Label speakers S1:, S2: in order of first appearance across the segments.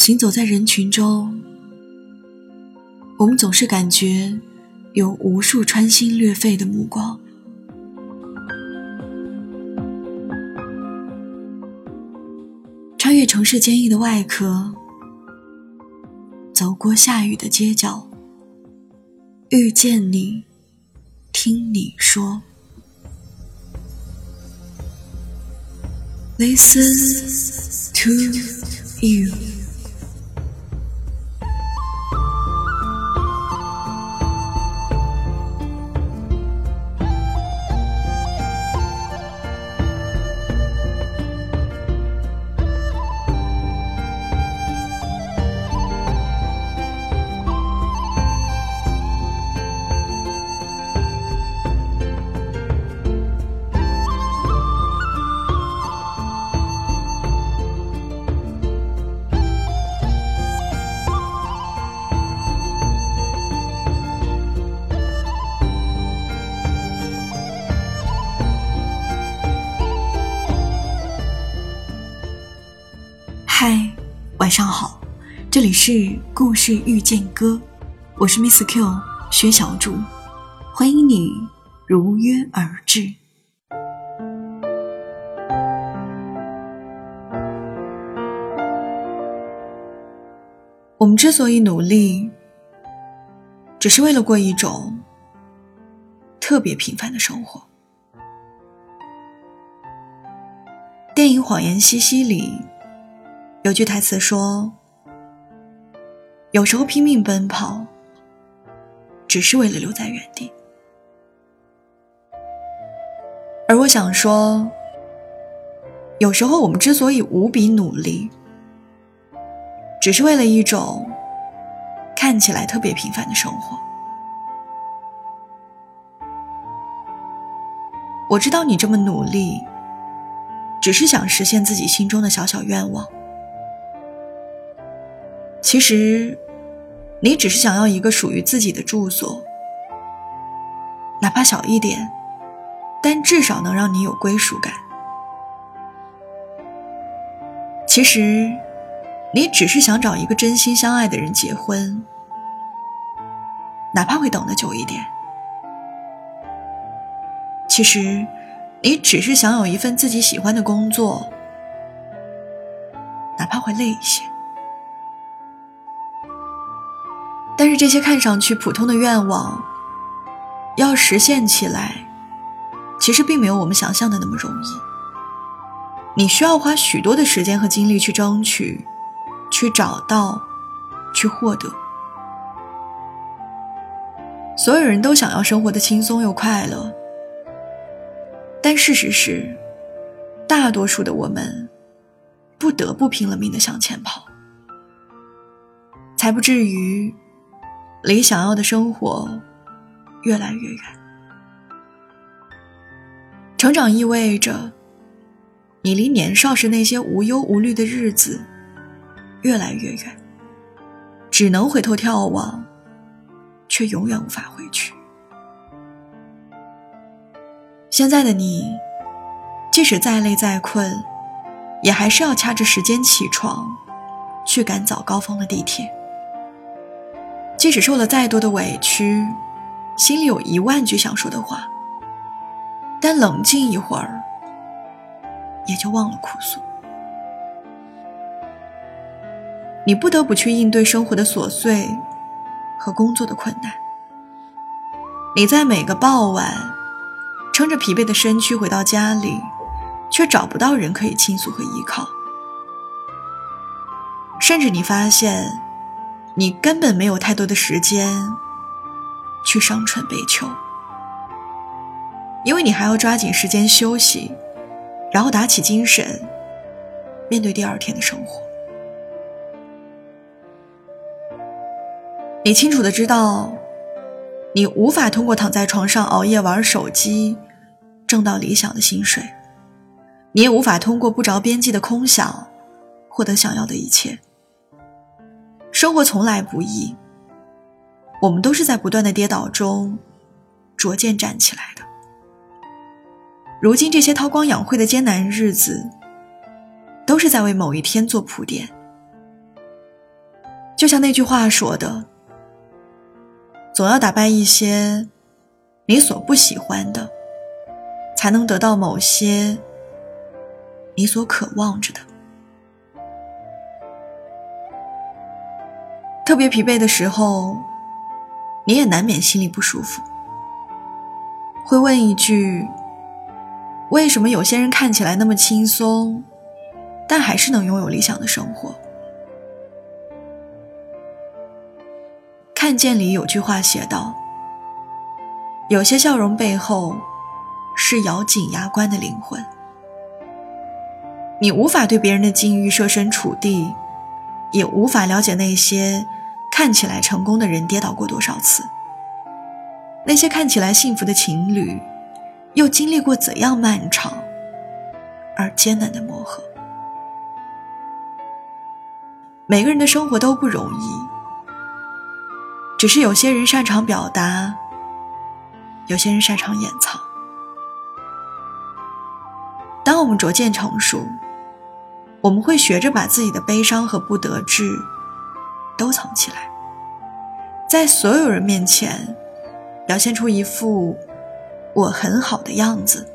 S1: 行走在人群中，我们总是感觉有无数穿心裂肺的目光。穿越城市坚硬的外壳，走过下雨的街角，遇见你，听你说，Listen to you。晚上好，这里是故事遇见歌，我是 Miss Q 薛小竹，欢迎你如约而至。我们之所以努力，只是为了过一种特别平凡的生活。电影《谎言西西》里。有句台词说：“有时候拼命奔跑，只是为了留在原地。”而我想说，有时候我们之所以无比努力，只是为了一种看起来特别平凡的生活。我知道你这么努力，只是想实现自己心中的小小愿望。其实，你只是想要一个属于自己的住所，哪怕小一点，但至少能让你有归属感。其实，你只是想找一个真心相爱的人结婚，哪怕会等得久一点。其实，你只是想有一份自己喜欢的工作，哪怕会累一些。但是这些看上去普通的愿望，要实现起来，其实并没有我们想象的那么容易。你需要花许多的时间和精力去争取，去找到，去获得。所有人都想要生活的轻松又快乐，但事实是，大多数的我们，不得不拼了命的向前跑，才不至于。离想要的生活越来越远。成长意味着，你离年少时那些无忧无虑的日子越来越远，只能回头眺望，却永远无法回去。现在的你，即使再累再困，也还是要掐着时间起床，去赶早高峰的地铁。即使受了再多的委屈，心里有一万句想说的话，但冷静一会儿，也就忘了哭诉。你不得不去应对生活的琐碎和工作的困难。你在每个傍晚，撑着疲惫的身躯回到家里，却找不到人可以倾诉和依靠，甚至你发现。你根本没有太多的时间去伤春悲秋，因为你还要抓紧时间休息，然后打起精神面对第二天的生活。你清楚的知道，你无法通过躺在床上熬夜玩手机挣到理想的薪水，你也无法通过不着边际的空想获得想要的一切。生活从来不易，我们都是在不断的跌倒中逐渐站起来的。如今这些韬光养晦的艰难日子，都是在为某一天做铺垫。就像那句话说的：“总要打败一些你所不喜欢的，才能得到某些你所渴望着的。”特别疲惫的时候，你也难免心里不舒服，会问一句。为什么有些人看起来那么轻松，但还是能拥有理想的生活？看见里有句话写道：“有些笑容背后，是咬紧牙关的灵魂。”你无法对别人的境遇设身处地，也无法了解那些看起来成功的人跌倒过多少次，那些看起来幸福的情侣。又经历过怎样漫长而艰难的磨合？每个人的生活都不容易，只是有些人擅长表达，有些人擅长掩藏。当我们逐渐成熟，我们会学着把自己的悲伤和不得志都藏起来，在所有人面前表现出一副。我很好的样子。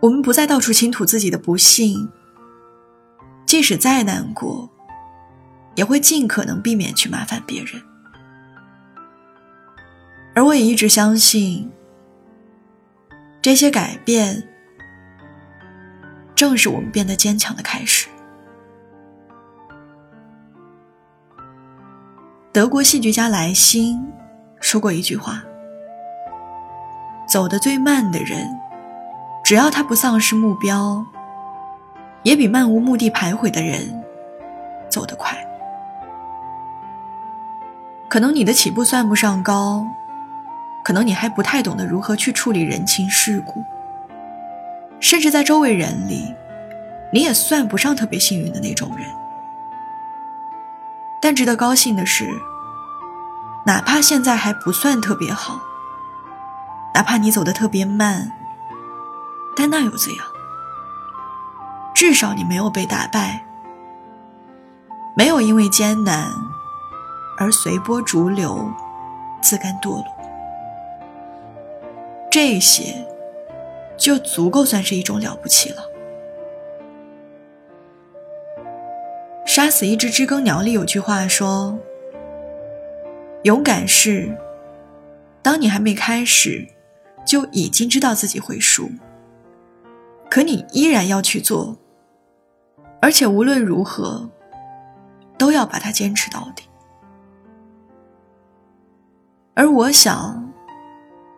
S1: 我们不再到处倾吐自己的不幸，即使再难过，也会尽可能避免去麻烦别人。而我也一直相信，这些改变正是我们变得坚强的开始。德国戏剧家莱辛。说过一句话：“走得最慢的人，只要他不丧失目标，也比漫无目的徘徊的人走得快。”可能你的起步算不上高，可能你还不太懂得如何去处理人情世故，甚至在周围人里，你也算不上特别幸运的那种人。但值得高兴的是。哪怕现在还不算特别好，哪怕你走得特别慢，但那又怎样？至少你没有被打败，没有因为艰难而随波逐流、自甘堕落。这些就足够算是一种了不起了。杀死一只知更鸟里有句话说。勇敢是，当你还没开始，就已经知道自己会输，可你依然要去做，而且无论如何，都要把它坚持到底。而我想，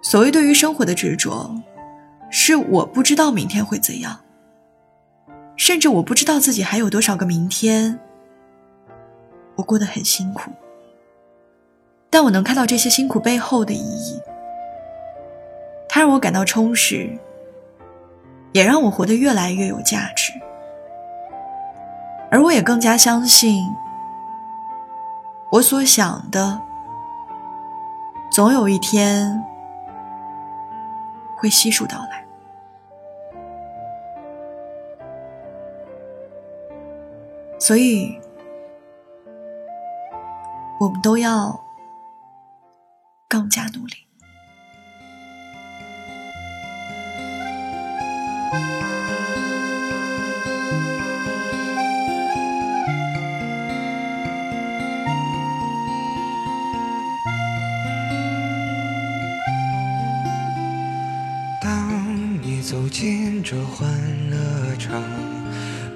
S1: 所谓对于生活的执着，是我不知道明天会怎样，甚至我不知道自己还有多少个明天，我过得很辛苦。但我能看到这些辛苦背后的意义，它让我感到充实，也让我活得越来越有价值。而我也更加相信，我所想的，总有一天会悉数到来。所以，我们都要。更加努力。
S2: 当你走进这欢乐场，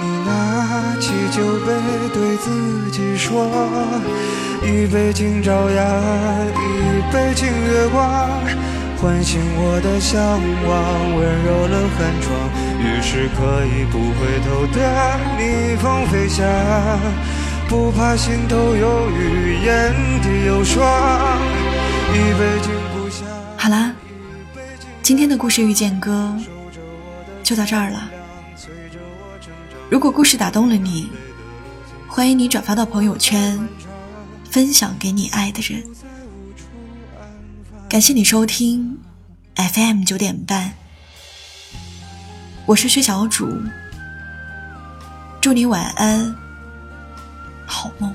S2: 你拿起酒杯，对自己说：一杯敬朝阳，一杯敬月光，唤醒我的向往，温柔了寒窗。于是可以不回头的逆风飞翔，不怕心头有雨，眼底有霜。一杯敬故乡。
S1: 好啦，今天的故事遇见歌就到这儿了。如果故事打动了你，欢迎你转发到朋友圈，分享给你爱的人。感谢你收听 FM 九点半，我是薛小主，祝你晚安，好梦。